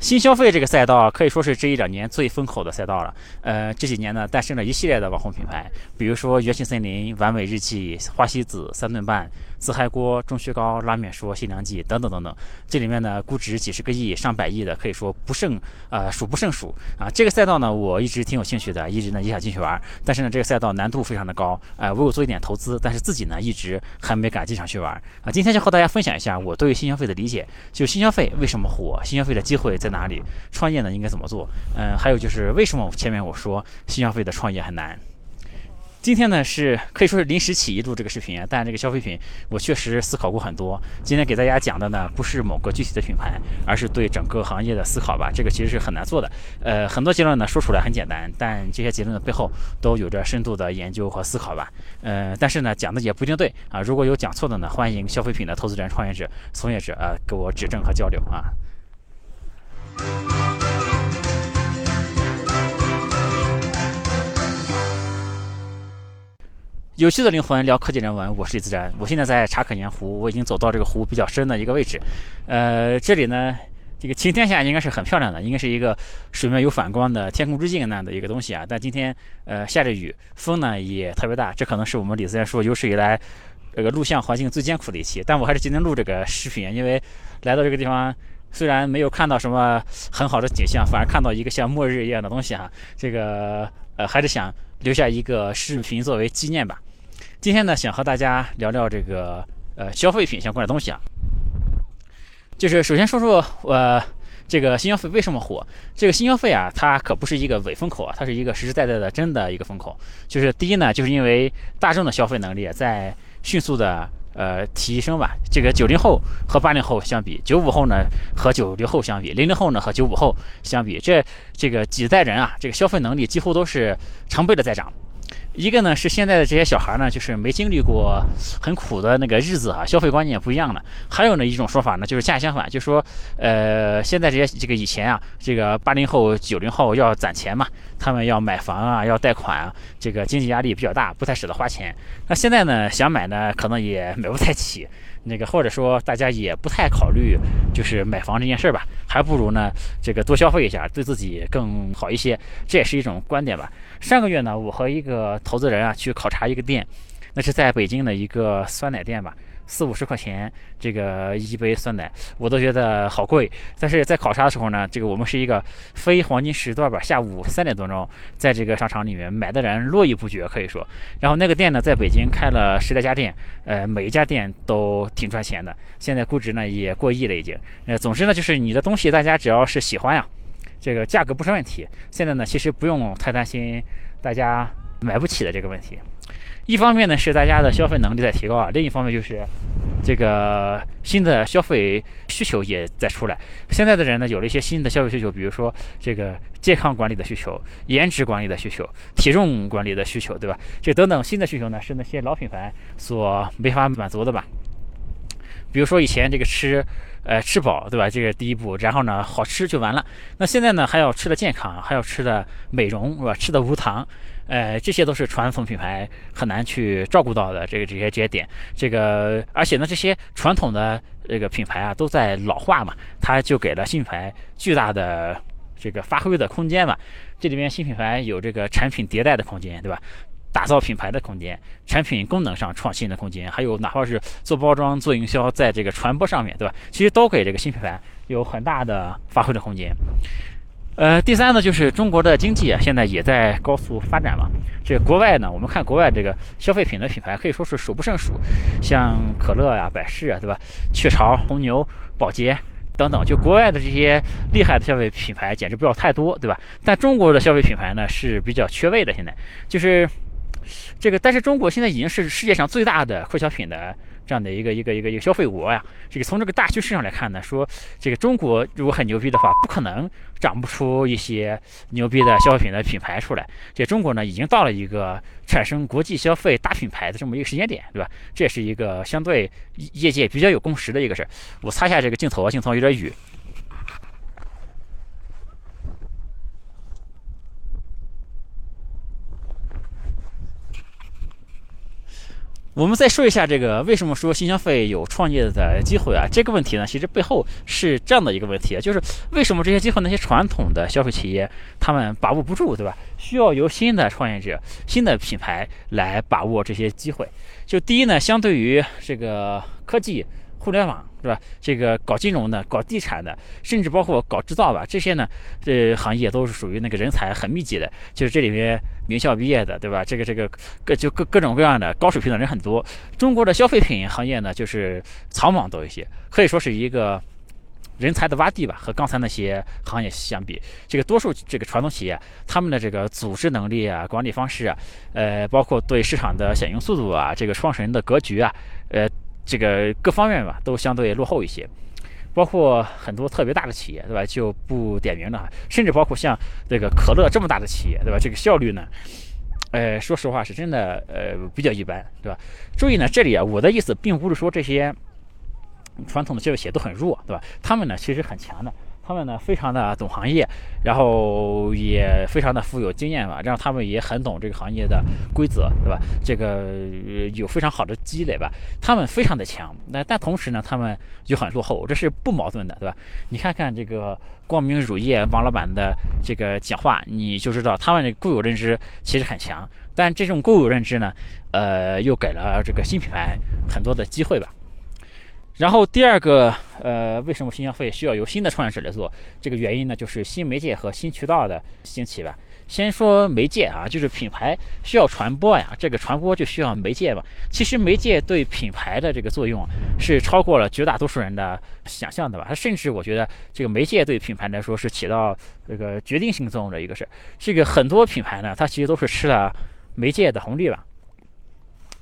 新消费这个赛道可以说是这一两年最风口的赛道了。呃，这几年呢，诞生了一系列的网红品牌，比如说元气森林、完美日记、花西子、三顿半、自嗨锅、钟薛高、拉面说、新良记等等等等。这里面呢，估值几十个亿、上百亿的，可以说不胜呃数不胜数啊。这个赛道呢，我一直挺有兴趣的，一直呢也想进去玩。但是呢，这个赛道难度非常的高，呃，我有做一点投资，但是自己呢一直还没敢进场去玩啊。今天就和大家分享一下我对于新消费的理解，就新消费为什么火，新消费的机会。在哪里创业呢？应该怎么做？嗯，还有就是为什么前面我说新消费的创业很难？今天呢是可以说是临时起意录这个视频，但这个消费品我确实思考过很多。今天给大家讲的呢不是某个具体的品牌，而是对整个行业的思考吧。这个其实是很难做的。呃，很多结论呢说出来很简单，但这些结论的背后都有着深度的研究和思考吧。呃，但是呢讲的也不一定对啊。如果有讲错的呢，欢迎消费品的投资人、创业者、从业者啊给我指正和交流啊。有趣的灵魂聊科技人文，我是李自然。我现在在茶可盐湖，我已经走到这个湖比较深的一个位置。呃，这里呢，这个晴天下应该是很漂亮的，应该是一个水面有反光的天空之镜那样的一个东西啊。但今天呃下着雨，风呢也特别大，这可能是我们李自然说有史以来这个录像环境最艰苦的一期。但我还是今天录这个视频，因为来到这个地方。虽然没有看到什么很好的景象，反而看到一个像末日一样的东西哈，这个呃还是想留下一个视频作为纪念吧。今天呢，想和大家聊聊这个呃消费品相关的东西啊，就是首先说说呃这个新消费为什么火？这个新消费啊，它可不是一个伪风口啊，它是一个实实在在的真的一个风口。就是第一呢，就是因为大众的消费能力在迅速的。呃，提升吧。这个九零后和八零后相比，九五后呢和九零后相比，零零后呢和九五后相比，这这个几代人啊，这个消费能力几乎都是成倍的在涨。一个呢是现在的这些小孩呢，就是没经历过很苦的那个日子啊，消费观念也不一样了。还有呢一种说法呢，就是恰恰相反，就是说呃现在这些这个以前啊，这个八零后九零后要攒钱嘛，他们要买房啊，要贷款啊，这个经济压力比较大，不太舍得花钱。那现在呢想买呢，可能也买不太起。那个或者说大家也不太考虑就是买房这件事儿吧，还不如呢这个多消费一下，对自己更好一些。这也是一种观点吧。上个月呢，我和一个投资人啊去考察一个店，那是在北京的一个酸奶店吧。四五十块钱，这个一杯酸奶，我都觉得好贵。但是在考察的时候呢，这个我们是一个非黄金时段吧，下午三点多钟，在这个商场里面买的人络绎不绝，可以说。然后那个店呢，在北京开了十来家店，呃，每一家店都挺赚钱的。现在估值呢也过亿了已经。呃，总之呢，就是你的东西大家只要是喜欢呀，这个价格不是问题。现在呢，其实不用太担心大家买不起的这个问题。一方面呢是大家的消费能力在提高啊，另一方面就是这个新的消费需求也在出来。现在的人呢有了一些新的消费需求，比如说这个健康管理的需求、颜值管理的需求、体重管理的需求，对吧？这等等新的需求呢是那些老品牌所没法满足的吧？比如说以前这个吃，呃，吃饱，对吧？这个第一步，然后呢好吃就完了。那现在呢还要吃的健康，还要吃的美容，是吧？吃的无糖。呃，这些都是传统品牌很难去照顾到的这个这些这些点，这个而且呢，这些传统的这个品牌啊都在老化嘛，它就给了新品牌巨大的这个发挥的空间嘛。这里面新品牌有这个产品迭代的空间，对吧？打造品牌的空间，产品功能上创新的空间，还有哪怕是做包装、做营销，在这个传播上面，对吧？其实都给这个新品牌有很大的发挥的空间。呃，第三呢，就是中国的经济啊，现在也在高速发展嘛。这国外呢，我们看国外这个消费品的品牌可以说是数不胜数，像可乐呀、百事啊，对吧？雀巢、红牛、宝洁等等，就国外的这些厉害的消费品牌，简直不要太多，对吧？但中国的消费品牌呢是比较缺位的，现在就是这个，但是中国现在已经是世界上最大的快消品的。这样的一个一个一个一个消费国呀，这个从这个大趋势上来看呢，说这个中国如果很牛逼的话，不可能长不出一些牛逼的消费品的品牌出来。这中国呢，已经到了一个产生国际消费大品牌的这么一个时间点，对吧？这也是一个相对业界比较有共识的一个事儿。我擦一下这个镜头啊，镜头有点雨。我们再说一下这个为什么说新消费有创业的机会啊？这个问题呢，其实背后是这样的一个问题，就是为什么这些机会那些传统的消费企业他们把握不住，对吧？需要由新的创业者、新的品牌来把握这些机会。就第一呢，相对于这个科技。互联网是吧？这个搞金融的、搞地产的，甚至包括搞制造吧，这些呢，这行业都是属于那个人才很密集的。就是这里面名校毕业的，对吧？这个这个各就各各种各样的高水平的人很多。中国的消费品行业呢，就是草莽多一些，可以说是一个人才的洼地吧。和刚才那些行业相比，这个多数这个传统企业，他们的这个组织能力啊、管理方式啊，呃，包括对市场的响应速度啊、这个创始人的格局啊，呃。这个各方面吧，都相对落后一些，包括很多特别大的企业，对吧？就不点名了，甚至包括像这个可乐这么大的企业，对吧？这个效率呢，呃，说实话是真的，呃，比较一般，对吧？注意呢，这里啊，我的意思并不是说这些传统的教育企业都很弱，对吧？他们呢，其实很强的。他们呢，非常的懂行业，然后也非常的富有经验吧，让他们也很懂这个行业的规则，对吧？这个有非常好的积累吧，他们非常的强。那但同时呢，他们又很落后，这是不矛盾的，对吧？你看看这个光明乳业王老板的这个讲话，你就知道他们的固有认知其实很强，但这种固有认知呢，呃，又给了这个新品牌很多的机会吧。然后第二个，呃，为什么新消费需要由新的创业者来做？这个原因呢，就是新媒介和新渠道的兴起吧。先说媒介啊，就是品牌需要传播呀，这个传播就需要媒介嘛。其实媒介对品牌的这个作用是超过了绝大多数人的想象的吧。它甚至我觉得这个媒介对品牌来说是起到这个决定性作用的一个事。这个很多品牌呢，它其实都是吃了媒介的红利吧。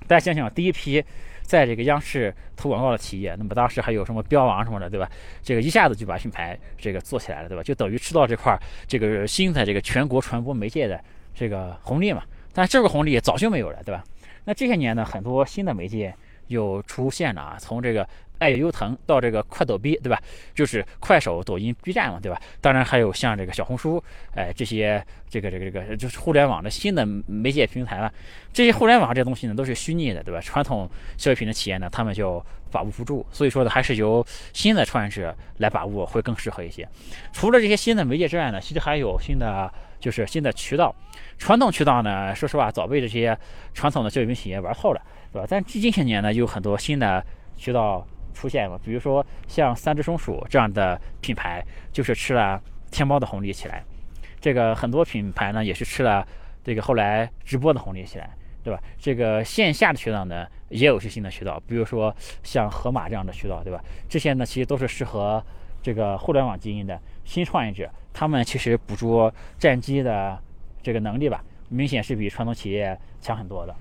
大家想想，第一批。在这个央视投广告的企业，那么当时还有什么标王什么的，对吧？这个一下子就把品牌这个做起来了，对吧？就等于吃到这块这个新的这个全国传播媒介的这个红利嘛。但这个红利早就没有了，对吧？那这些年呢，很多新的媒介又出现了啊，从这个。爱优腾到这个快抖 B，对吧？就是快手、抖音、B 站嘛，对吧？当然还有像这个小红书，哎，这些这个这个这个就是互联网的新的媒介平台了。这些互联网这东西呢，都是虚拟的，对吧？传统消费品的企业呢，他们就把握不住。所以说呢，还是由新的创业者来把握会更适合一些。除了这些新的媒介之外呢，其实还有新的就是新的渠道。传统渠道呢，说实话早被这些传统的消费品企业玩透了，对吧？但近些年呢，有很多新的渠道。出现嘛？比如说像三只松鼠这样的品牌，就是吃了天猫的红利起来。这个很多品牌呢，也是吃了这个后来直播的红利起来，对吧？这个线下的渠道呢，也有些新的渠道，比如说像盒马这样的渠道，对吧？这些呢，其实都是适合这个互联网经营的新创业者，他们其实捕捉战机的这个能力吧，明显是比传统企业强很多的。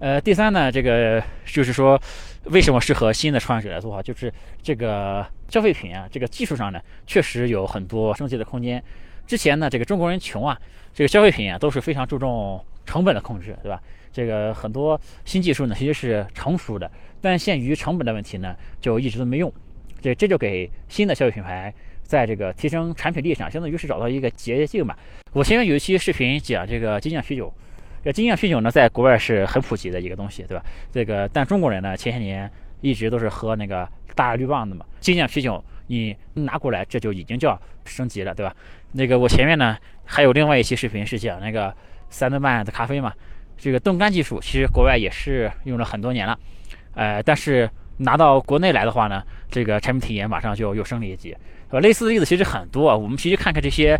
呃，第三呢，这个就是说，为什么适合新的创业者来做啊？就是这个消费品啊，这个技术上呢，确实有很多升级的空间。之前呢，这个中国人穷啊，这个消费品啊都是非常注重成本的控制，对吧？这个很多新技术呢，其实是成熟的，但限于成本的问题呢，就一直都没用。这这就给新的消费品牌在这个提升产品力上，相当于是找到一个捷径吧。我前面有一期视频讲这个精酿啤酒。这精酿啤酒呢，在国外是很普及的一个东西，对吧？这个，但中国人呢，前些年一直都是喝那个大绿棒子嘛。精酿啤酒你拿过来，这就已经叫升级了，对吧？那个我前面呢还有另外一期视频是讲那个三顿半的咖啡嘛。这个冻干技术其实国外也是用了很多年了，呃，但是拿到国内来的话呢，这个产品体验马上就又升了一级。呃，类似的例子其实很多啊。我们其实看看这些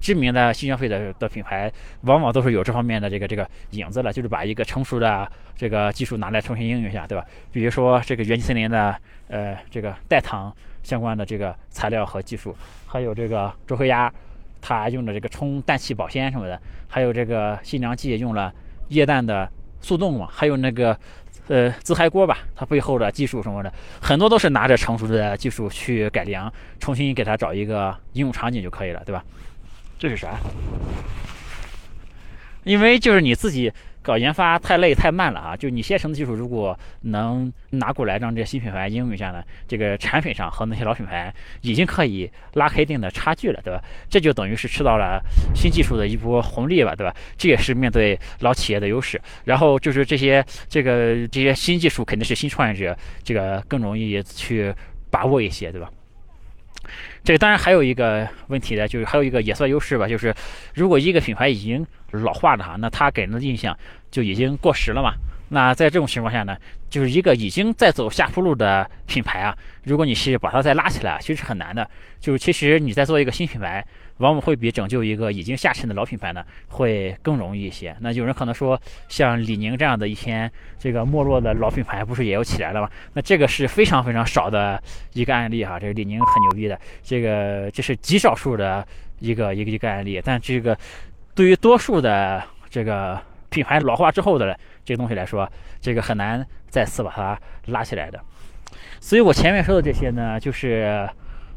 知名的新消费的的品牌，往往都是有这方面的这个这个影子了，就是把一个成熟的这个技术拿来重新应用一下，对吧？比如说这个元气森林的呃这个代糖相关的这个材料和技术，还有这个周黑鸭它用的这个充氮气保鲜什么的，还有这个新粮记用了液氮的速冻嘛，还有那个。呃，自嗨锅吧，它背后的技术什么的，很多都是拿着成熟的技术去改良，重新给它找一个应用场景就可以了，对吧？这是啥？因为就是你自己搞研发太累太慢了啊！就你现成的技术，如果能拿过来让这些新品牌应用一下呢，这个产品上和那些老品牌已经可以拉开一定的差距了，对吧？这就等于是吃到了新技术的一波红利吧，对吧？这也是面对老企业的优势。然后就是这些这个这些新技术肯定是新创业者这个更容易去把握一些，对吧？这个当然还有一个问题呢，就是还有一个也算优势吧，就是如果一个品牌已经老化了哈，那它给人的印象就已经过时了嘛。那在这种情况下呢，就是一个已经在走下坡路的品牌啊，如果你是把它再拉起来，其实是很难的。就是其实你在做一个新品牌。往往会比拯救一个已经下沉的老品牌呢，会更容易一些。那有人可能说，像李宁这样的一天这个没落的老品牌，不是也要起来了吗？那这个是非常非常少的一个案例哈。这个李宁很牛逼的，这个这是极少数的一个一个一个案例。但这个对于多数的这个品牌老化之后的这个东西来说，这个很难再次把它拉起来的。所以我前面说的这些呢，就是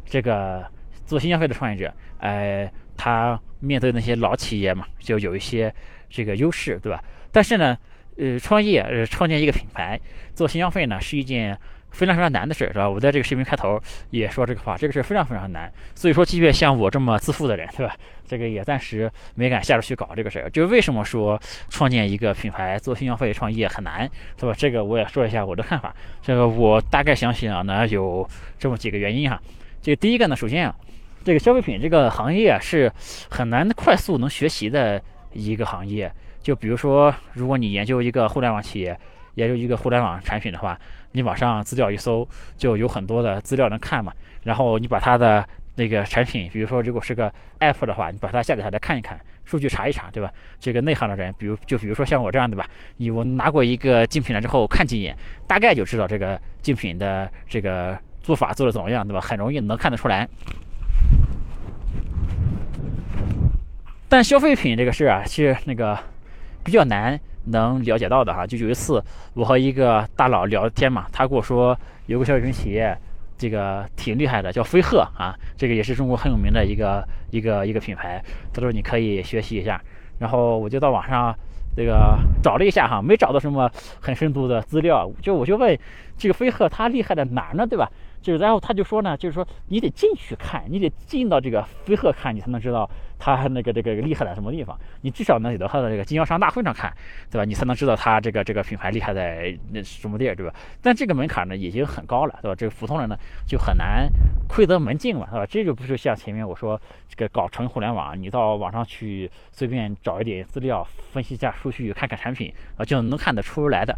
这个。做新消费的创业者，呃，他面对那些老企业嘛，就有一些这个优势，对吧？但是呢，呃，创业，呃，创建一个品牌，做新消费呢，是一件非常非常难的事，是吧？我在这个视频开头也说这个话，这个事非常非常难。所以说，即便像我这么自负的人，对吧？这个也暂时没敢下手去搞这个事儿。就为什么说创建一个品牌做新消费创业很难，对吧？这个我也说一下我的看法。这个我大概想想呢，有这么几个原因哈。这个第一个呢，首先啊。这个消费品这个行业啊，是很难快速能学习的一个行业。就比如说，如果你研究一个互联网企业，研究一个互联网产品的话，你网上资料一搜，就有很多的资料能看嘛。然后你把它的那个产品，比如说如果是个 app 的话，你把它下载下来看一看，数据查一查，对吧？这个内行的人，比如就比如说像我这样的吧，你我拿过一个竞品了之后看几眼，大概就知道这个竞品的这个做法做的怎么样，对吧？很容易能看得出来。但消费品这个事儿啊，是那个比较难能了解到的哈。就有一次，我和一个大佬聊天嘛，他跟我说有个消费品企业，这个挺厉害的，叫飞鹤啊，这个也是中国很有名的一个一个一个品牌。他说你可以学习一下。然后我就到网上这个找了一下哈，没找到什么很深度的资料。就我就问这个飞鹤它厉害在哪儿呢？对吧？就是，然后他就说呢，就是说你得进去看，你得进到这个飞鹤看，你才能知道他那个这个厉害在什么地方。你至少能得到他的这个经销商大会上看，对吧？你才能知道他这个这个品牌厉害在那什么地儿，对吧？但这个门槛呢已经很高了，对吧？这个普通人呢就很难窥得门径嘛，对吧？这就不是像前面我说这个搞纯互联网，你到网上去随便找一点资料，分析一下数据，看看产品啊，就能看得出来的。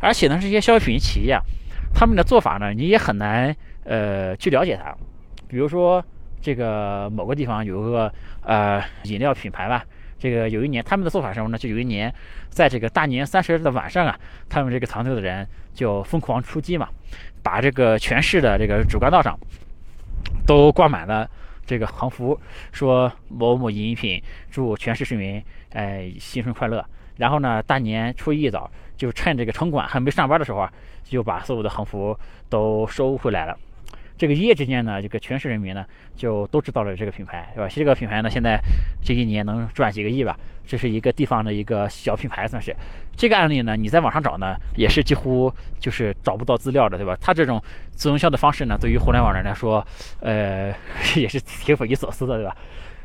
而且呢，这些消费品企业。他们的做法呢，你也很难呃去了解它。比如说，这个某个地方有个呃饮料品牌吧，这个有一年他们的做法是什么呢？就有一年，在这个大年三十的晚上啊，他们这个团队的人就疯狂出击嘛，把这个全市的这个主干道上都挂满了这个横幅，说某某饮品祝全市市民哎新春快乐。然后呢，大年初一早，就趁这个城管还没上班的时候啊，就把所有的横幅都收回来了。这个一夜之间呢，这个全市人民呢就都知道了这个品牌，是吧？这个品牌呢，现在这一年能赚几个亿吧？这是一个地方的一个小品牌，算是。这个案例呢，你在网上找呢，也是几乎就是找不到资料的，对吧？他这种自营销的方式呢，对于互联网人来说，呃，也是挺匪夷所思的，对吧？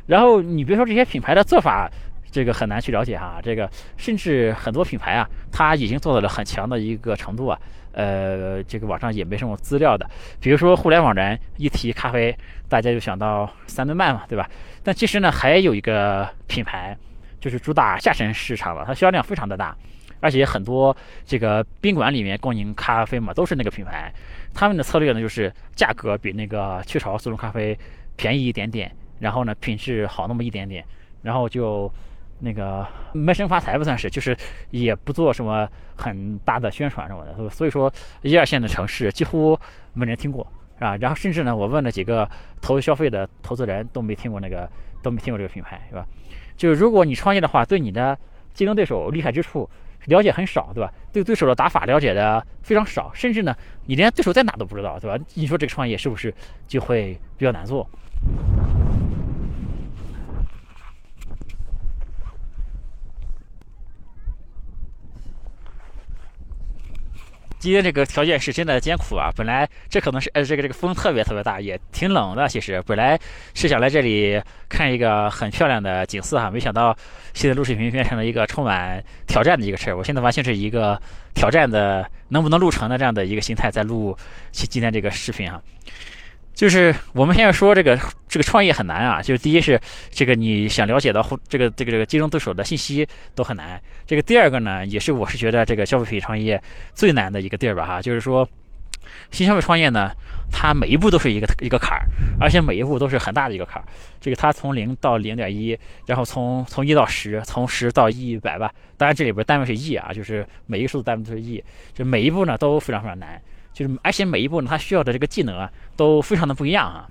然后你别说这些品牌的做法。这个很难去了解哈，这个甚至很多品牌啊，它已经做到了很强的一个程度啊，呃，这个网上也没什么资料的。比如说互联网人一提咖啡，大家就想到三顿半嘛，对吧？但其实呢，还有一个品牌，就是主打下沉市场了，它销量非常的大，而且很多这个宾馆里面供应咖啡嘛，都是那个品牌。他们的策略呢，就是价格比那个雀巢速溶咖啡便宜一点点，然后呢，品质好那么一点点，然后就。那个闷声发财不算是，就是也不做什么很大的宣传什么的，所以说一二线的城市几乎没人听过，是吧？然后甚至呢，我问了几个投消费的投资人，都没听过那个，都没听过这个品牌，是吧？就是如果你创业的话，对你的竞争对手厉害之处了解很少，对吧？对对手的打法了解的非常少，甚至呢，你连对手在哪都不知道，对吧？你说这个创业是不是就会比较难做？今天这个条件是真的艰苦啊！本来这可能是呃，这个这个风特别特别大，也挺冷的。其实本来是想来这里看一个很漂亮的景色哈，没想到现在录视频变成了一个充满挑战的一个事儿。我现在完全是一个挑战的能不能录成的这样的一个心态在录今天这个视频哈。就是我们现在说这个这个创业很难啊，就是第一是这个你想了解到这个这个这个竞争对手的信息都很难。这个第二个呢，也是我是觉得这个消费品创业最难的一个地儿吧哈，就是说新消费创业呢，它每一步都是一个一个坎儿，而且每一步都是很大的一个坎儿。这个它从零到零点一，然后从从一到十，从十到一百吧。当然这里边单位是亿啊，就是每一个数字单位都是亿，就每一步呢都非常非常难。就是，而且每一步呢，它需要的这个技能啊，都非常的不一样啊。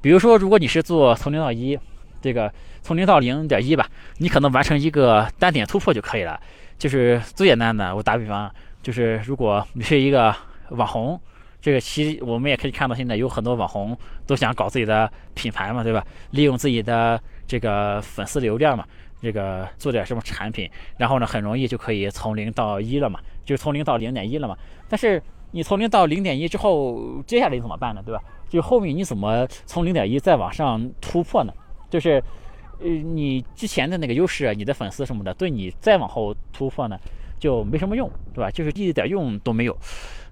比如说，如果你是做从零到一，这个从零到零点一吧，你可能完成一个单点突破就可以了。就是最简单的，我打比方，就是如果你是一个网红，这个其实我们也可以看到，现在有很多网红都想搞自己的品牌嘛，对吧？利用自己的这个粉丝流量嘛。这个做点什么产品，然后呢，很容易就可以从零到一了嘛，就从零到零点一了嘛。但是你从零到零点一之后，接下来怎么办呢？对吧？就后面你怎么从零点一再往上突破呢？就是，呃，你之前的那个优势，你的粉丝什么的，对你再往后突破呢，就没什么用，对吧？就是一点用都没有。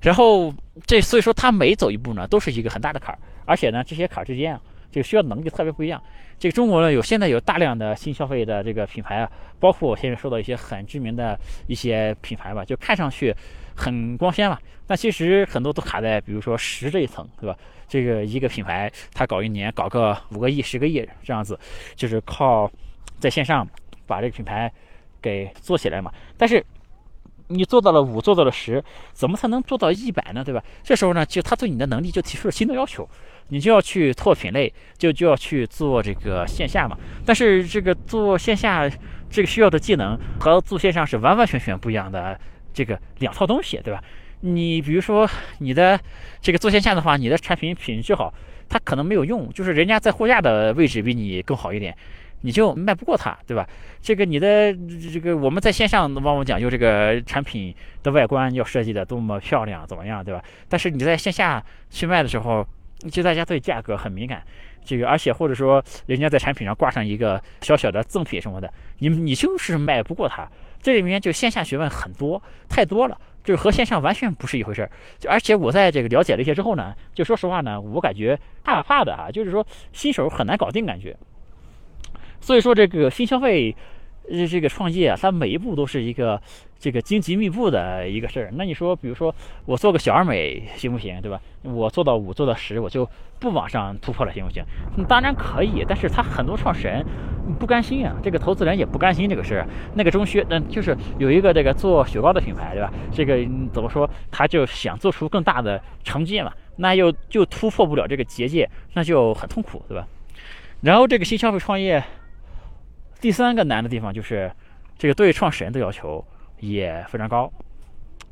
然后这所以说，他每走一步呢，都是一个很大的坎儿，而且呢，这些坎儿之间啊。这个需要能力特别不一样。这个中国呢，有现在有大量的新消费的这个品牌啊，包括我现在说到一些很知名的一些品牌吧，就看上去很光鲜嘛，但其实很多都卡在比如说十这一层，对吧？这个一个品牌，它搞一年搞个五个亿、十个亿这样子，就是靠在线上把这个品牌给做起来嘛。但是你做到了五，做到了十，怎么才能做到一百呢？对吧？这时候呢，就他对你的能力就提出了新的要求，你就要去拓品类，就就要去做这个线下嘛。但是这个做线下这个需要的技能和做线上是完完全全不一样的这个两套东西，对吧？你比如说你的这个做线下的话，你的产品品质好，它可能没有用，就是人家在货架的位置比你更好一点。你就卖不过他，对吧？这个你的这个我们在线上往往讲究这个产品的外观要设计的多么漂亮，怎么样，对吧？但是你在线下去卖的时候，就大家对价格很敏感，这个而且或者说人家在产品上挂上一个小小的赠品什么的，你你就是卖不过他。这里面就线下学问很多，太多了，就是和线上完全不是一回事儿。就而且我在这个了解了一些之后呢，就说实话呢，我感觉怕怕的啊，就是说新手很难搞定感觉。所以说，这个新消费，呃，这个创业啊，它每一步都是一个这个荆棘密布的一个事儿。那你说，比如说我做个小而美行不行，对吧？我做到五，做到十，我就不往上突破了，行不行？当然可以，但是他很多创始人不甘心啊，这个投资人也不甘心这个事儿。那个中薛，嗯，就是有一个这个做雪糕的品牌，对吧？这个怎么说？他就想做出更大的成绩嘛，那又就突破不了这个结界，那就很痛苦，对吧？然后这个新消费创业。第三个难的地方就是，这个对创始人的要求也非常高。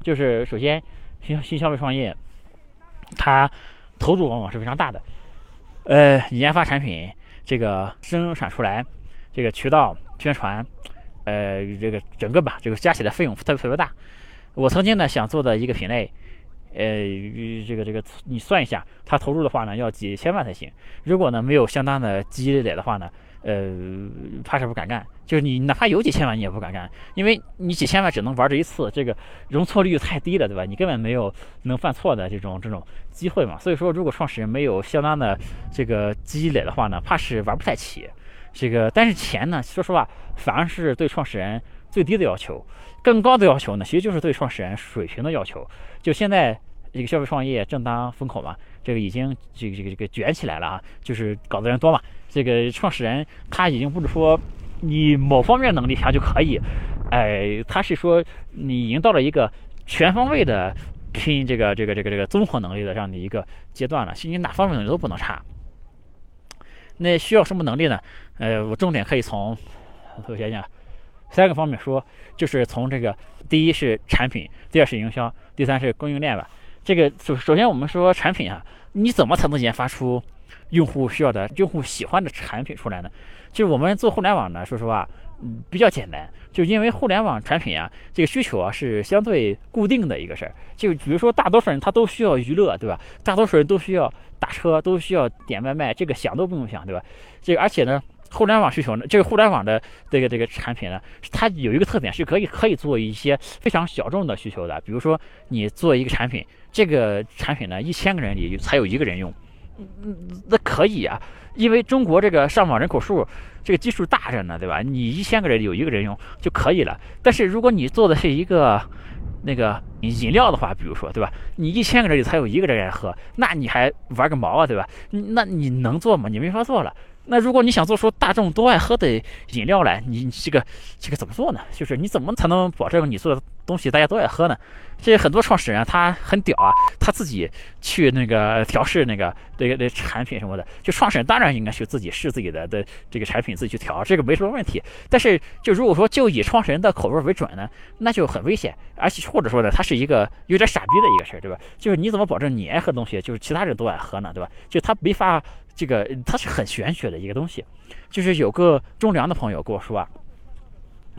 就是首先，新新消费创业，它投入往往是非常大的。呃，研发产品，这个生产出来，这个渠道宣传，呃，这个整个吧，这个加起来费用特别特别大。我曾经呢想做的一个品类，呃，这个这个你算一下，它投入的话呢要几千万才行。如果呢没有相当的积累的话呢？呃，怕是不敢干，就是你哪怕有几千万，你也不敢干，因为你几千万只能玩这一次，这个容错率太低了，对吧？你根本没有能犯错的这种这种机会嘛。所以说，如果创始人没有相当的这个积累的话呢，怕是玩不太起。这个，但是钱呢，说实话，反而是对创始人最低的要求，更高的要求呢，其实就是对创始人水平的要求。就现在这个消费创业正当风口嘛，这个已经这个这个这个卷起来了啊，就是搞的人多嘛。这个创始人他已经不是说你某方面能力强就可以，哎，他是说你已经到了一个全方位的拼这个这个这个这个综合能力的这样的一个阶段了，你哪方面能力都不能差。那需要什么能力呢？呃，我重点可以从我想想三个方面说，就是从这个第一是产品，第二是营销，第三是供应链吧。这个首首先我们说产品啊，你怎么才能研发出用户需要的、用户喜欢的产品出来呢？就是我们做互联网呢，说实话，嗯，比较简单，就因为互联网产品啊，这个需求啊是相对固定的一个事儿。就比如说，大多数人他都需要娱乐，对吧？大多数人都需要打车，都需要点外卖，这个想都不用想，对吧？这个而且呢，互联网需求呢，这个互联网的这个这个产品呢，它有一个特点是可以可以做一些非常小众的需求的。比如说，你做一个产品，这个产品呢，一千个人里才有一个人用。嗯，那可以啊，因为中国这个上网人口数，这个基数大着呢，对吧？你一千个人有一个人用就可以了。但是如果你做的是一个那个饮料的话，比如说，对吧？你一千个人里才有一个人爱喝，那你还玩个毛啊，对吧？那你能做吗？你没法做了。那如果你想做出大众都爱喝的饮料来，你这个这个怎么做呢？就是你怎么才能保证你做的东西大家都爱喝呢？这很多创始人他很屌啊，他自己去那个调试那个这个这产品什么的。就创始人当然应该去自己试自己的的这个产品，自己去调，这个没什么问题。但是就如果说就以创始人的口味为准呢，那就很危险，而且或者说呢，他是一个有点傻逼的一个事儿，对吧？就是你怎么保证你爱喝东西，就是其他人都爱喝呢，对吧？就他没法，这个他是很玄学的一个东西。就是有个中粮的朋友跟我说啊。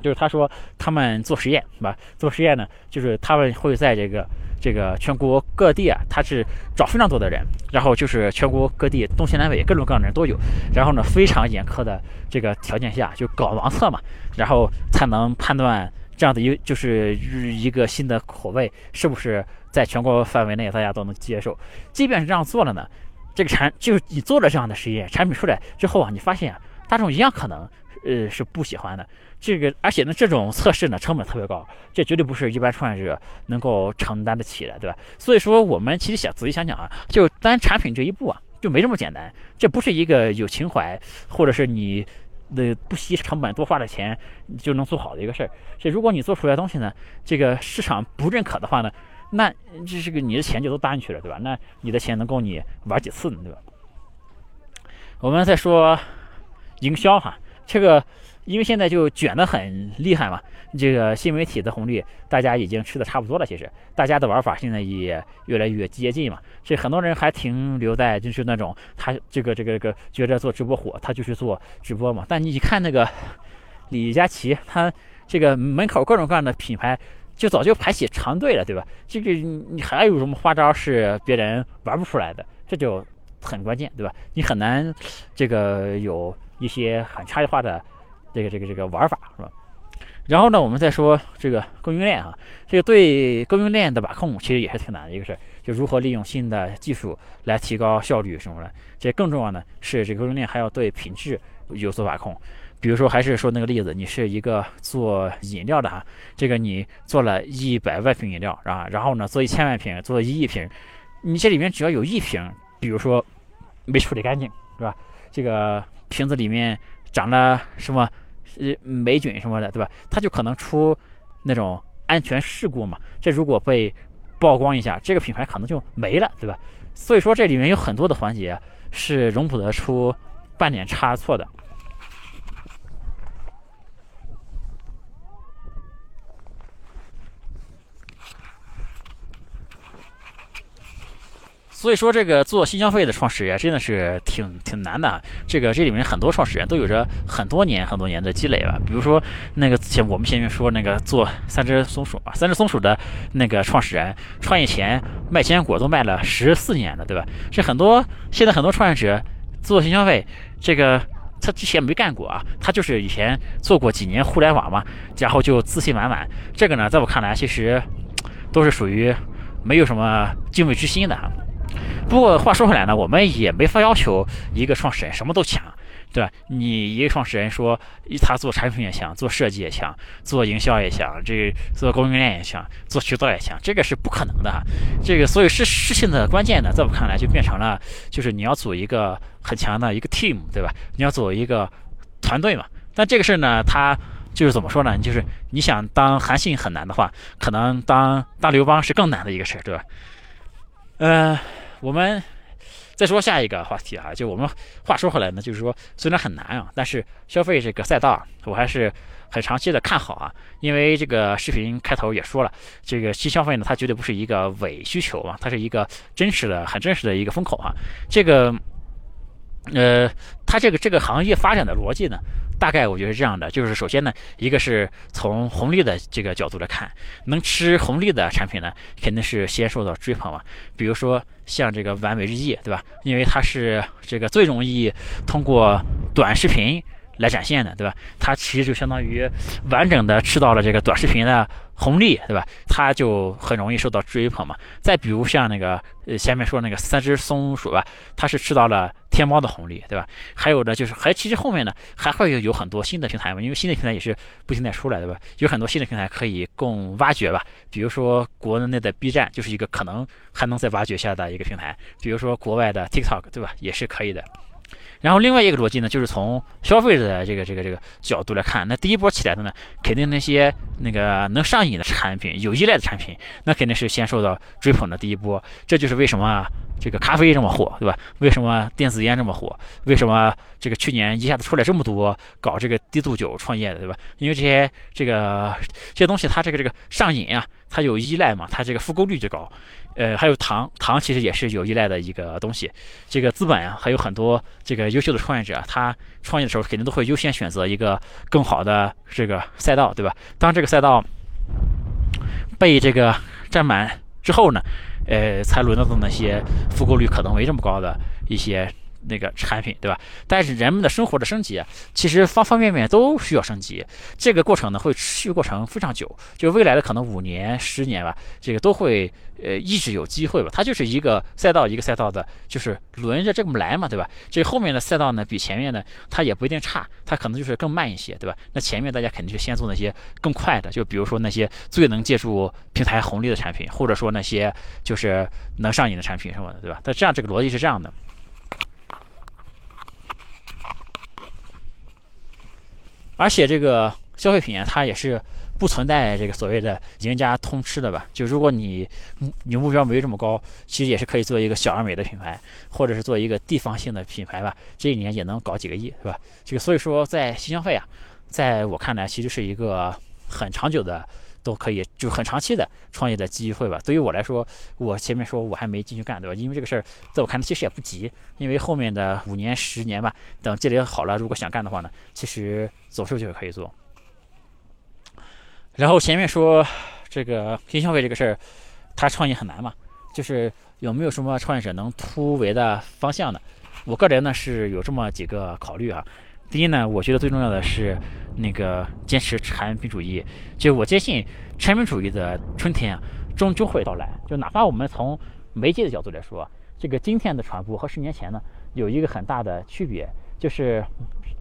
就是他说他们做实验是吧？做实验呢，就是他们会在这个这个全国各地啊，他是找非常多的人，然后就是全国各地东西南北各种各样的人都有，然后呢非常严苛的这个条件下就搞盲测嘛，然后才能判断这样的一就是一个新的口味是不是在全国范围内大家都能接受。即便是这样做了呢，这个产就是你做了这样的实验，产品出来之后啊，你发现，大众一样可能呃是不喜欢的。这个，而且呢，这种测试呢，成本特别高，这绝对不是一般创业者能够承担得起的，对吧？所以说，我们其实想仔细想想啊，就单产品这一步啊，就没这么简单。这不是一个有情怀，或者是你的不惜成本多花的钱就能做好的一个事儿。这如果你做出来东西呢，这个市场不认可的话呢，那这是个你的钱就都搭进去了，对吧？那你的钱能够你玩几次呢，对吧？我们再说营销哈，这个。因为现在就卷得很厉害嘛，这个新媒体的红利大家已经吃的差不多了。其实大家的玩法现在也越来越接近嘛。这很多人还停留在就是那种他这个这个这个觉着做直播火，他就去做直播嘛。但你一看那个李佳琦，他这个门口各种各样的品牌就早就排起长队了，对吧？这个你还有什么花招是别人玩不出来的？这就很关键，对吧？你很难这个有一些很差异化的。这个这个这个玩法是吧？然后呢，我们再说这个供应链啊，这个对供应链的把控其实也是挺难的一个事儿，就如何利用新的技术来提高效率什么的。这更重要的是，这个供应链还要对品质有所把控。比如说，还是说那个例子，你是一个做饮料的哈，这个你做了一百万瓶饮料啊，然后呢做一千万瓶，做一亿瓶，你这里面只要有一瓶，比如说没处理干净是吧？这个瓶子里面长了什么？呃，霉菌什么的，对吧？它就可能出那种安全事故嘛。这如果被曝光一下，这个品牌可能就没了，对吧？所以说这里面有很多的环节是容不得出半点差错的。所以说，这个做新消费的创始人真的是挺挺难的。这个这里面很多创始人都有着很多年、很多年的积累吧。比如说，那个前我们前面说那个做三只松鼠啊，三只松鼠的那个创始人，创业前卖坚果都卖了十四年了，对吧？这很多现在很多创业者做新消费，这个他之前没干过啊，他就是以前做过几年互联网嘛，然后就自信满满。这个呢，在我看来，其实都是属于没有什么敬畏之心的哈。不过话说回来呢，我们也没法要求一个创始人什么都强，对吧？你一个创始人说他做产品也强，做设计也强，做营销也强，这做供应链也强，做渠道也强，这个是不可能的哈。这个所以是事情的关键呢，在我看来就变成了，就是你要组一个很强的一个 team，对吧？你要组一个团队嘛。但这个事呢，他就是怎么说呢？就是你想当韩信很难的话，可能当当刘邦是更难的一个事，对吧？呃。我们再说下一个话题啊，就我们话说回来呢，就是说虽然很难啊，但是消费这个赛道我还是很长期的看好啊，因为这个视频开头也说了，这个新消费呢，它绝对不是一个伪需求啊，它是一个真实的、很真实的一个风口啊。这个呃，它这个这个行业发展的逻辑呢，大概我觉得是这样的，就是首先呢，一个是从红利的这个角度来看，能吃红利的产品呢，肯定是先受到追捧嘛。比如说像这个完美日记，对吧？因为它是这个最容易通过短视频。来展现的，对吧？它其实就相当于完整的吃到了这个短视频的红利，对吧？它就很容易受到追捧嘛。再比如像那个呃前面说那个三只松鼠吧，它是吃到了天猫的红利，对吧？还有的就是还其实后面呢还会有有很多新的平台嘛，因为新的平台也是不停在出来，对吧？有很多新的平台可以供挖掘吧。比如说国内的 B 站就是一个可能还能再挖掘下的一个平台，比如说国外的 TikTok，对吧？也是可以的。然后另外一个逻辑呢，就是从消费者的这个这个这个角度来看，那第一波起来的呢，肯定那些那个能上瘾的产品、有依赖的产品，那肯定是先受到追捧的第一波。这就是为什么这个咖啡这么火，对吧？为什么电子烟这么火？为什么这个去年一下子出来这么多搞这个低度酒创业的，对吧？因为这些这个这些东西它这个这个上瘾啊，它有依赖嘛，它这个复购率就高。呃，还有糖，糖其实也是有依赖的一个东西。这个资本啊，还有很多这个优秀的创业者，他创业的时候肯定都会优先选择一个更好的这个赛道，对吧？当这个赛道被这个占满之后呢，呃，才轮到的那些复购率可能没这么高的一些。那个产品对吧？但是人们的生活的升级，其实方方面面都需要升级。这个过程呢，会持续过程非常久，就未来的可能五年、十年吧，这个都会呃一直有机会吧。它就是一个赛道一个赛道的，就是轮着这么来嘛，对吧？这后面的赛道呢，比前面呢，它也不一定差，它可能就是更慢一些，对吧？那前面大家肯定是先做那些更快的，就比如说那些最能借助平台红利的产品，或者说那些就是能上瘾的产品什么的，对吧？那这样这个逻辑是这样的。而且这个消费品啊，它也是不存在这个所谓的赢家通吃的吧？就如果你你目标没这么高，其实也是可以做一个小而美的品牌，或者是做一个地方性的品牌吧。这一年也能搞几个亿，是吧？这个所以说，在新消费啊，在我看来，其实是一个很长久的。都可以，就很长期的创业的机会吧。对于我来说，我前面说我还没进去干，对吧？因为这个事儿，在我看来其实也不急，因为后面的五年、十年吧，等积累好了，如果想干的话呢，其实走出去可以做。然后前面说这个新消费这个事儿，它创业很难嘛，就是有没有什么创业者能突围的方向呢？我个人呢是有这么几个考虑啊。第一呢，我觉得最重要的是那个坚持产品主义。就我坚信，产品主义的春天，终究会到来。就哪怕我们从媒介的角度来说，这个今天的传播和十年前呢，有一个很大的区别，就是，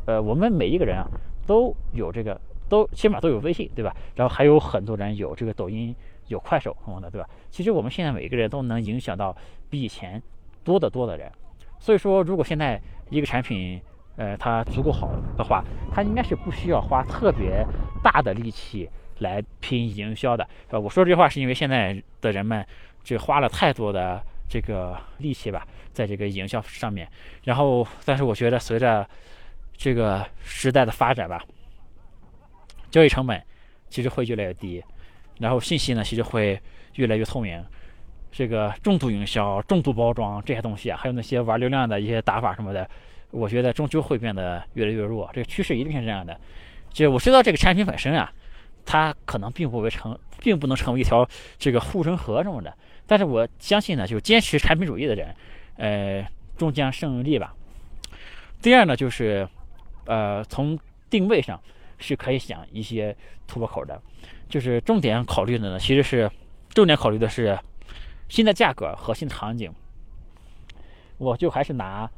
呃，我们每一个人啊，都有这个，都起码都有微信，对吧？然后还有很多人有这个抖音、有快手什么的，对吧？其实我们现在每一个人都能影响到比以前多得多的人。所以说，如果现在一个产品，呃，它足够好的话，它应该是不需要花特别大的力气来拼营销的，是吧？我说这句话是因为现在的人们这花了太多的这个力气吧，在这个营销上面。然后，但是我觉得随着这个时代的发展吧，交易成本其实会越来越低，然后信息呢其实会越来越透明。这个重度营销、重度包装这些东西啊，还有那些玩流量的一些打法什么的。我觉得终究会变得越来越弱，这个趋势一定是这样的。就我知道这个产品本身啊，它可能并不为成，并不能成为一条这个护城河什么的。但是我相信呢，就坚持产品主义的人，呃，终将胜利吧。第二呢，就是呃，从定位上是可以想一些突破口的。就是重点考虑的呢，其实是重点考虑的是新的价格和新的场景。我就还是拿。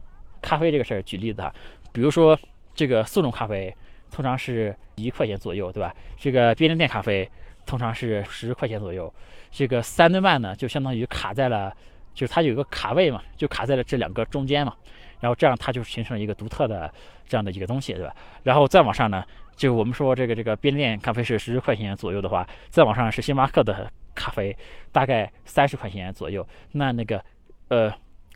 咖啡这个事儿举例子哈，比如说这个速溶咖啡通常是一块钱左右，对吧？这个便利店咖啡通常是十块钱左右。这个三顿半呢，就相当于卡在了，就是它有一个卡位嘛，就卡在了这两个中间嘛。然后这样它就形成了一个独特的这样的一个东西，对吧？然后再往上呢，就我们说这个这个便利店咖啡是十块钱左右的话，再往上是星巴克的咖啡，大概三十块钱左右。那那个呃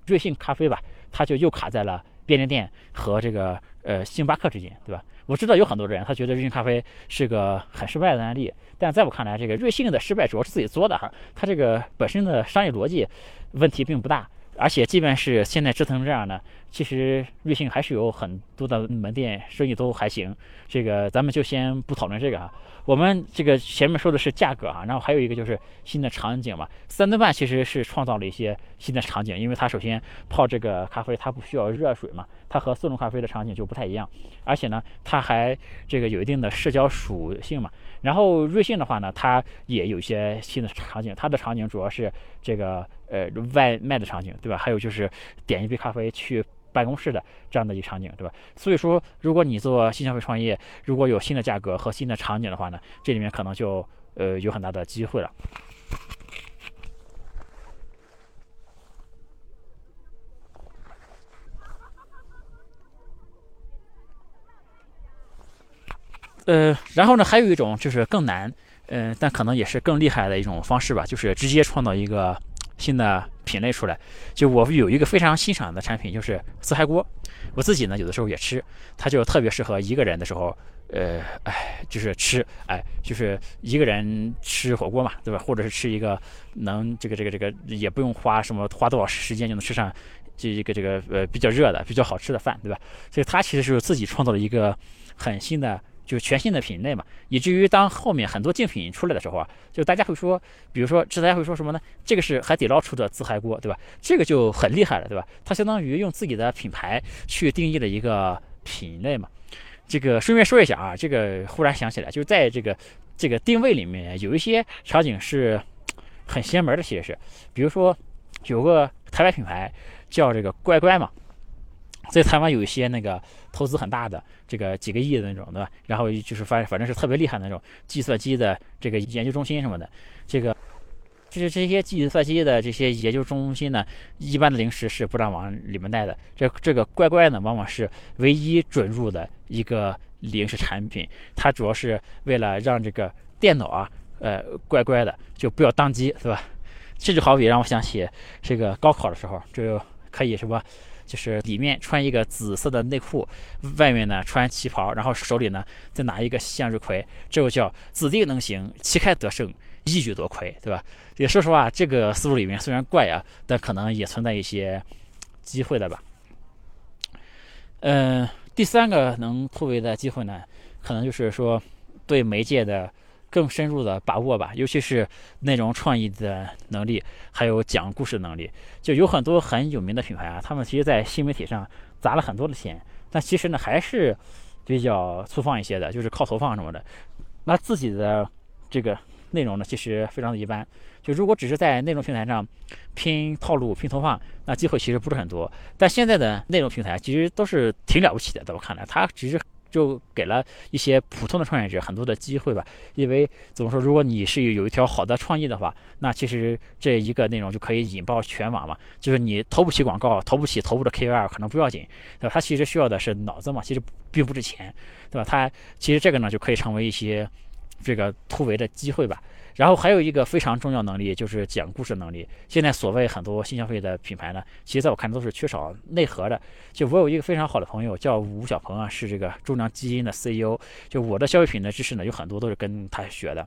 瑞幸咖啡吧。他就又卡在了便利店和这个呃星巴克之间，对吧？我知道有很多人他觉得瑞幸咖啡是个很失败的案例，但在我看来，这个瑞幸的失败主要是自己作的哈，它这个本身的商业逻辑问题并不大，而且即便是现在折腾成这样呢，其实瑞幸还是有很多的门店生意都还行。这个咱们就先不讨论这个啊。我们这个前面说的是价格啊，然后还有一个就是新的场景嘛。三顿半其实是创造了一些新的场景，因为它首先泡这个咖啡它不需要热水嘛，它和速溶咖啡的场景就不太一样。而且呢，它还这个有一定的社交属性嘛。然后瑞幸的话呢，它也有一些新的场景，它的场景主要是这个呃外卖的场景，对吧？还有就是点一杯咖啡去。办公室的这样的一个场景，对吧？所以说，如果你做新消费创业，如果有新的价格和新的场景的话呢，这里面可能就呃有很大的机会了。呃，然后呢，还有一种就是更难，嗯，但可能也是更厉害的一种方式吧，就是直接创造一个。新的品类出来，就我有一个非常欣赏的产品，就是自嗨锅。我自己呢，有的时候也吃，它就特别适合一个人的时候，呃，哎，就是吃，哎，就是一个人吃火锅嘛，对吧？或者是吃一个能这个这个这个也不用花什么花多少时间就能吃上这一个这个呃比较热的、比较好吃的饭，对吧？所以它其实是自己创造了一个很新的。就是全新的品类嘛，以至于当后面很多竞品出来的时候啊，就大家会说，比如说，大家会说什么呢？这个是海底捞出的自嗨锅，对吧？这个就很厉害了，对吧？它相当于用自己的品牌去定义了一个品类嘛。这个顺便说一下啊，这个忽然想起来，就是在这个这个定位里面有一些场景是 很邪门的，其实是，比如说有个台湾品牌叫这个乖乖嘛。在台湾有一些那个投资很大的，这个几个亿的那种，对吧？然后就是反反正是特别厉害的那种计算机的这个研究中心什么的，这个就是这些计算机的这些研究中心呢，一般的零食是不让往里面带的。这这个乖乖呢，往往是唯一准入的一个零食产品，它主要是为了让这个电脑啊，呃，乖乖的就不要宕机，对吧？这就好比让我想起这个高考的时候，就可以什么。就是里面穿一个紫色的内裤，外面呢穿旗袍，然后手里呢再拿一个向日葵，这就叫子弟能行，旗开得胜，一举夺魁，对吧？也说实话，这个思路里面虽然怪啊，但可能也存在一些机会的吧。嗯，第三个能突围的机会呢，可能就是说对媒介的。更深入的把握吧，尤其是内容创意的能力，还有讲故事能力。就有很多很有名的品牌啊，他们其实在新媒体上砸了很多的钱，但其实呢还是比较粗放一些的，就是靠投放什么的。那自己的这个内容呢，其实非常的一般。就如果只是在内容平台上拼套路、拼投放，那机会其实不是很多。但现在的内容平台其实都是挺了不起的，在我看来，它只是。就给了一些普通的创业者很多的机会吧，因为怎么说，如果你是有一条好的创意的话，那其实这一个内容就可以引爆全网嘛。就是你投不起广告，投不起头部的 KOL 可能不要紧，对吧？它其实需要的是脑子嘛，其实并不值钱，对吧？它其实这个呢就可以成为一些这个突围的机会吧。然后还有一个非常重要能力，就是讲故事能力。现在所谓很多新消费的品牌呢，其实在我看都是缺少内核的。就我有一个非常好的朋友叫吴小鹏啊，是这个中粮基因的 CEO。就我的消费品的知识呢，有很多都是跟他学的。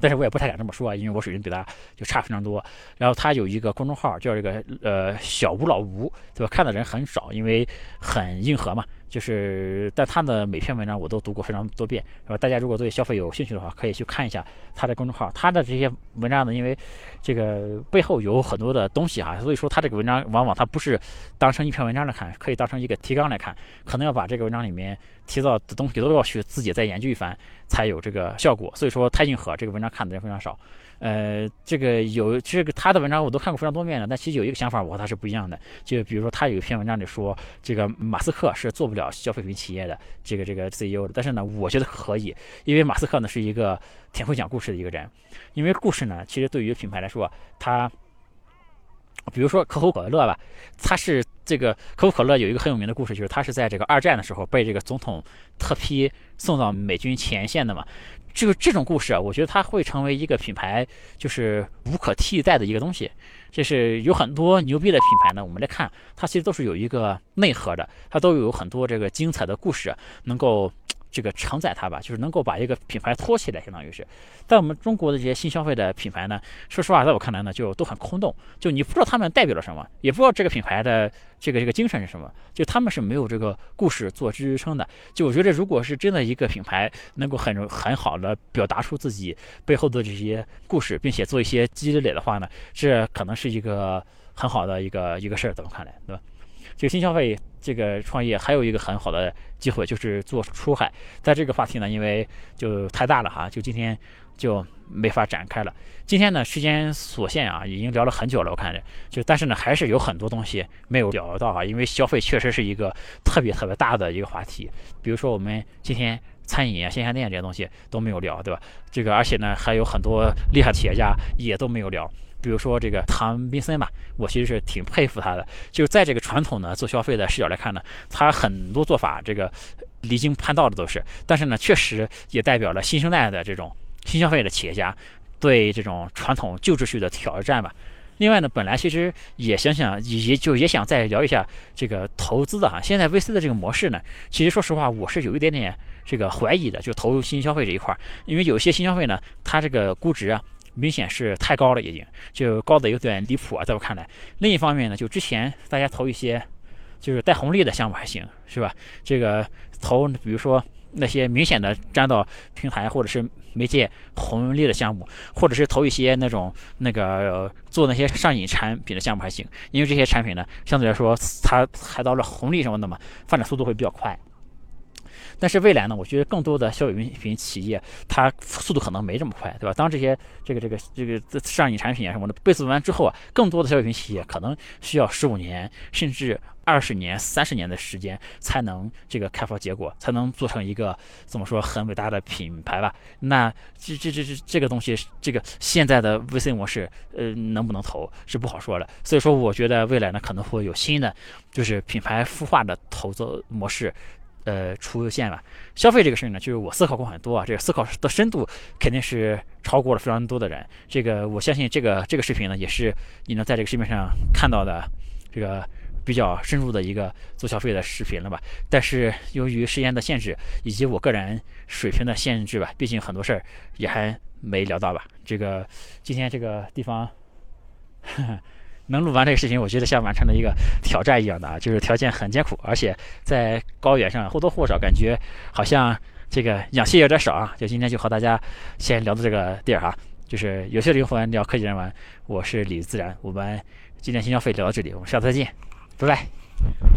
但是我也不太敢这么说啊，因为我水平比他就差非常多。然后他有一个公众号叫这个呃小吴老吴，对吧？看的人很少，因为很硬核嘛。就是，但他的每篇文章我都读过非常多遍，是吧？大家如果对消费有兴趣的话，可以去看一下他的公众号。他的这些文章呢，因为这个背后有很多的东西哈，所以说他这个文章往往他不是当成一篇文章来看，可以当成一个提纲来看，可能要把这个文章里面提到的东西都要去自己再研究一番，才有这个效果。所以说太硬核，这个文章看的人非常少。呃，这个有这个他的文章我都看过非常多遍了，但其实有一个想法我和他是不一样的。就比如说他有一篇文章里说，这个马斯克是做不了消费品企业的这个这个 CEO 的，但是呢，我觉得可以，因为马斯克呢是一个挺会讲故事的一个人。因为故事呢，其实对于品牌来说，他比如说可口可乐吧，他是这个可口可乐有一个很有名的故事，就是它是在这个二战的时候被这个总统特批送到美军前线的嘛。这个这种故事啊，我觉得它会成为一个品牌，就是无可替代的一个东西。就是有很多牛逼的品牌呢，我们来看，它其实都是有一个内核的，它都有很多这个精彩的故事，能够这个承载它吧，就是能够把一个品牌托起来，相当于是。在我们中国的这些新消费的品牌呢，说实话，在我看来呢，就都很空洞，就你不知道他们代表了什么，也不知道这个品牌的这个这个精神是什么，就他们是没有这个故事做支撑的。就我觉得，如果是真的一个品牌能够很很好的表达出自己背后的这些故事，并且做一些积累的话呢，这可能是一个很好的一个一个事儿，在我看来，对吧？这个新消费这个创业还有一个很好的机会，就是做出海。在这个话题呢，因为就太大了哈，就今天就没法展开了。今天呢，时间所限啊，已经聊了很久了，我看着就，但是呢，还是有很多东西没有聊到啊，因为消费确实是一个特别特别大的一个话题。比如说我们今天餐饮啊、线下店这些东西都没有聊，对吧？这个而且呢，还有很多厉害企业家也都没有聊。比如说这个唐宾森吧，我其实是挺佩服他的。就在这个传统的做消费的视角来看呢，他很多做法这个离经叛道的都是，但是呢，确实也代表了新生代的这种新消费的企业家对这种传统旧秩序的挑战吧。另外呢，本来其实也想想，也就也想再聊一下这个投资的哈。现在 VC 的这个模式呢，其实说实话，我是有一点点这个怀疑的，就投入新消费这一块，因为有些新消费呢，它这个估值啊。明显是太高了，已经就高的有点离谱啊，在我看来。另一方面呢，就之前大家投一些就是带红利的项目还行，是吧？这个投比如说那些明显的沾到平台或者是媒介红利的项目，或者是投一些那种那个做那些上瘾产品的项目还行，因为这些产品呢，相对来说它踩到了红利什么的嘛，发展速度会比较快。但是未来呢？我觉得更多的消费品企业，它速度可能没这么快，对吧？当这些这个这个这个上瘾产品啊什么的被做完之后啊，更多的消费品企业可能需要十五年甚至二十年、三十年的时间才能这个开发结果，才能做成一个怎么说很伟大的品牌吧？那这这这这这个东西，这个现在的 VC 模式，呃，能不能投是不好说的。所以说，我觉得未来呢可能会有新的，就是品牌孵化的投资模式。呃，出现了消费这个事儿呢，就是我思考过很多啊，这个思考的深度肯定是超过了非常多的人。这个我相信，这个这个视频呢，也是你能在这个视频上看到的这个比较深入的一个做消费的视频了吧？但是由于时间的限制以及我个人水平的限制吧，毕竟很多事儿也还没聊到吧。这个今天这个地方。能录完这个视频，我觉得像完成了一个挑战一样的啊，就是条件很艰苦，而且在高原上或多或少感觉好像这个氧气有点少啊。就今天就和大家先聊到这个地儿哈，就是有些灵魂聊科技人文，我是李自然，我们今天新消费聊到这里，我们下次再见，拜拜。